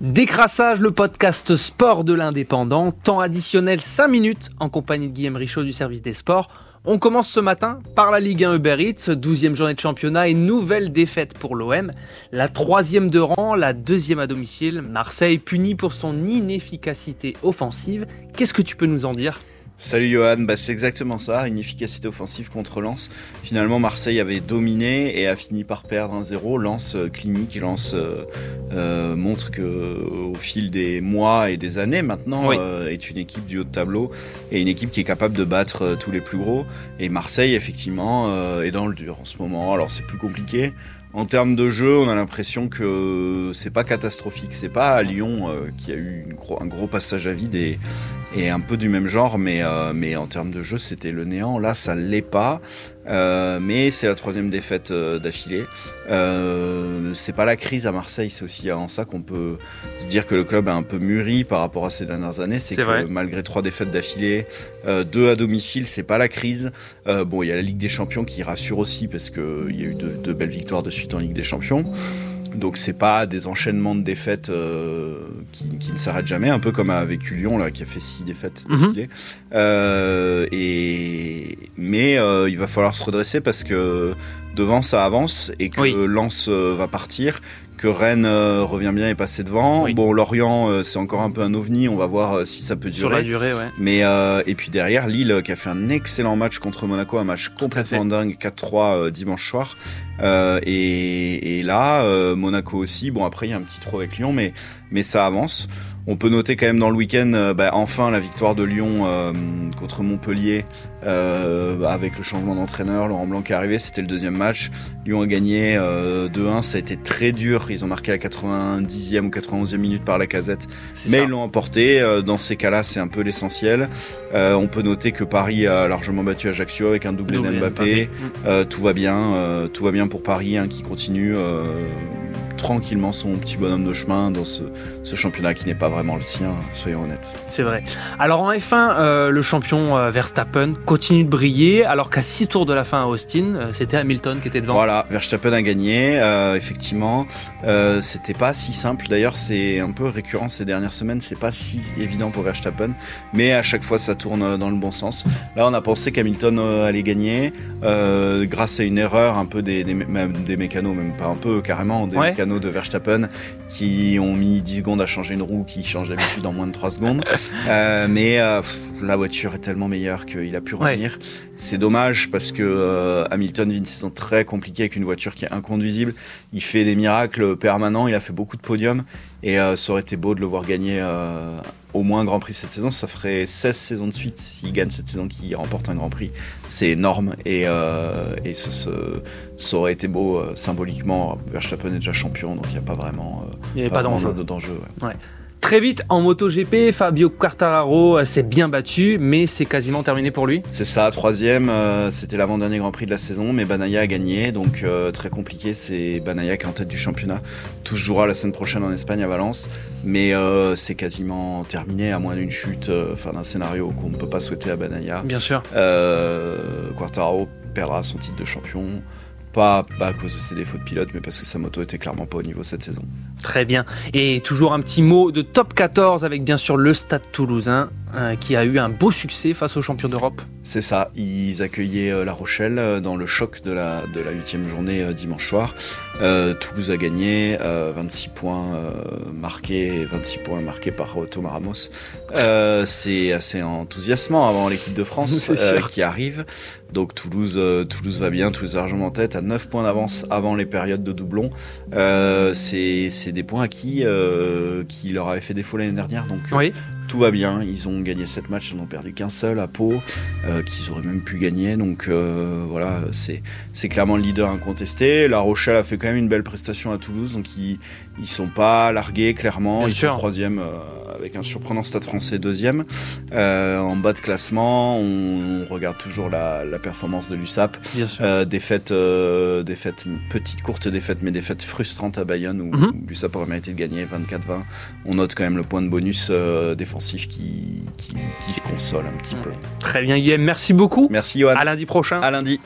Décrassage, le podcast sport de l'indépendant, temps additionnel 5 minutes en compagnie de Guillaume Richaud du service des sports. On commence ce matin par la Ligue 1 Uber Eats, 12e journée de championnat et nouvelle défaite pour l'OM. La troisième de rang, la deuxième à domicile. Marseille puni pour son inefficacité offensive. Qu'est-ce que tu peux nous en dire? Salut Johan, bah, c'est exactement ça, une efficacité offensive contre Lens. Finalement, Marseille avait dominé et a fini par perdre 1-0. Lens euh, clinique et Lens euh, euh, montre que au fil des mois et des années maintenant est une équipe du haut de tableau et une équipe qui est capable de battre tous les plus gros. Et Marseille effectivement est dans le dur en ce moment. Alors c'est plus compliqué. En termes de jeu, on a l'impression que c'est pas catastrophique. C'est pas à Lyon qui a eu un gros passage à vide et, et un peu du même genre, mais, euh, mais en termes de jeu, c'était le néant. Là, ça l'est pas, euh, mais c'est la troisième défaite euh, d'affilée. Euh, c'est pas la crise à Marseille, c'est aussi en ça qu'on peut se dire que le club a un peu mûri par rapport à ces dernières années. C'est que malgré trois défaites d'affilée, deux à domicile, c'est pas la crise. bon, il y a la Ligue des Champions qui rassure aussi parce qu'il y a eu deux belles victoires de suite en Ligue des Champions. Donc c'est pas des enchaînements de défaites euh, qui, ne s'arrêtent jamais, un peu comme a vécu Lyon là, qui a fait six défaites mhm. Euh, et mais euh, il va falloir se redresser parce que devant ça avance et que Lens va partir que Rennes euh, revient bien et passer devant. Bon, Lorient, euh, c'est encore un peu un ovni. On va voir euh, si ça peut durer. Sur la durée, ouais. Mais et puis derrière, Lille qui a fait un excellent match contre Monaco, un match complètement dingue, 4-3 dimanche soir. Et, et, là, Monaco aussi. Bon, après, il y a un petit trou avec Lyon, mais mais ça avance. On peut noter quand même dans le week-end, euh, bah, enfin la victoire de Lyon euh, contre Montpellier euh, avec le changement d'entraîneur. Laurent Blanc qui est arrivé, c'était le deuxième match. Lyon a gagné 2-1, ça a été très dur. Ils ont marqué à 90e ou 91e minute par la casette, mais ils l'ont emporté. Dans ces cas-là, c'est un peu l'essentiel. on peut noter que Paris a largement battu Ajaccio avec un doublé, d'Mbappé. tout va bien, tout va bien pour Paris hein, qui continue tranquillement son petit bonhomme de chemin dans ce, championnat qui n'est pas vraiment le sien, soyons honnêtes. C'est vrai. Alors en F1, euh, le champion euh, Verstappen continue de briller, alors qu'à 6 tours de la fin à Austin, euh, c'était Hamilton qui était devant. Voilà, Verstappen a gagné, effectivement. c'était pas si simple, d'ailleurs c'est un peu récurrent ces dernières semaines, c'est pas si évident pour Verstappen, mais à chaque fois ça tourne dans le bon sens. Là on a pensé qu'Hamilton allait gagner, grâce à une erreur un peu des, des, mécanos, même pas un peu, carrément, des mécanos de Verstappen qui ont mis 10 secondes à changer une roue qui change d'habitude en moins de 3 secondes. Euh, mais euh, la voiture est tellement meilleure qu'il a pu revenir. C'est dommage parce que euh, Hamilton vit une saison très compliquée avec une voiture qui est inconduisible. Il fait des miracles permanents, il a fait beaucoup de podiums et ça aurait été beau de le voir gagner au moins un Grand Prix cette saison. Ça ferait 16 saisons de suite s'il gagne cette saison qu'il remporte un Grand Prix. C'est énorme et, et ce, ça aurait été beau symboliquement. Verstappen est déjà champion donc il n'y a pas vraiment il n'y avait pas, d'enjeu. Ouais. Très vite en MotoGP, Fabio Quartararo euh, s'est bien battu, mais c'est quasiment terminé pour lui. C'est ça, troisième, euh, c'était l'avant-dernier Grand Prix de la saison, mais Banaya a gagné, donc euh, très compliqué. C'est Banaya qui est en tête du championnat. Tout jouera la semaine prochaine en Espagne à Valence, mais c'est quasiment terminé à moins d'une chute, enfin d'un scénario qu'on ne peut pas souhaiter à Banaya. Bien sûr. Quartararo perdra son titre de champion. Pas, à cause de ses défauts de pilote, mais parce que sa moto était clairement pas au niveau cette saison. Très bien. Et toujours un petit mot de top 14 avec bien sûr le Stade toulousain euh, qui a eu un beau succès face aux champions d'Europe. C'est ça. Ils accueillaient euh, La Rochelle euh, dans le choc de la, de la 8 journée dimanche soir. Toulouse a gagné, 26 points marqués, 26 points marqués par Thomas Ramos. C'est assez enthousiasmant avant l'équipe de France qui arrive. Donc Toulouse, Toulouse va bien, Toulouse largement en tête, à 9 points d'avance avant les périodes de doublons. c'est des points qui, qui leur avaient fait défaut l'année dernière. Donc oui tout va bien. Ils ont gagné 7 matchs, ils n'ont perdu qu'un seul à Pau, euh, qu'ils auraient même pu gagner. Donc euh, voilà, c'est clairement le leader incontesté. La Rochelle a fait quand même une belle prestation à Toulouse, donc ils ne sont pas largués clairement. ils sont troisième euh, avec un surprenant stade français deuxième. en bas de classement, on, regarde toujours la, performance de l'USAP. défaite, défaite, petite courte défaite, mais défaite frustrante à Bayonne où, mhm. l'USAP aurait mérité de gagner 24-20. On note quand même le point de bonus défensif qui, qui, se console un petit peu. Très bien, Guillaume. Merci beaucoup. Merci, Johan. À lundi prochain. À lundi.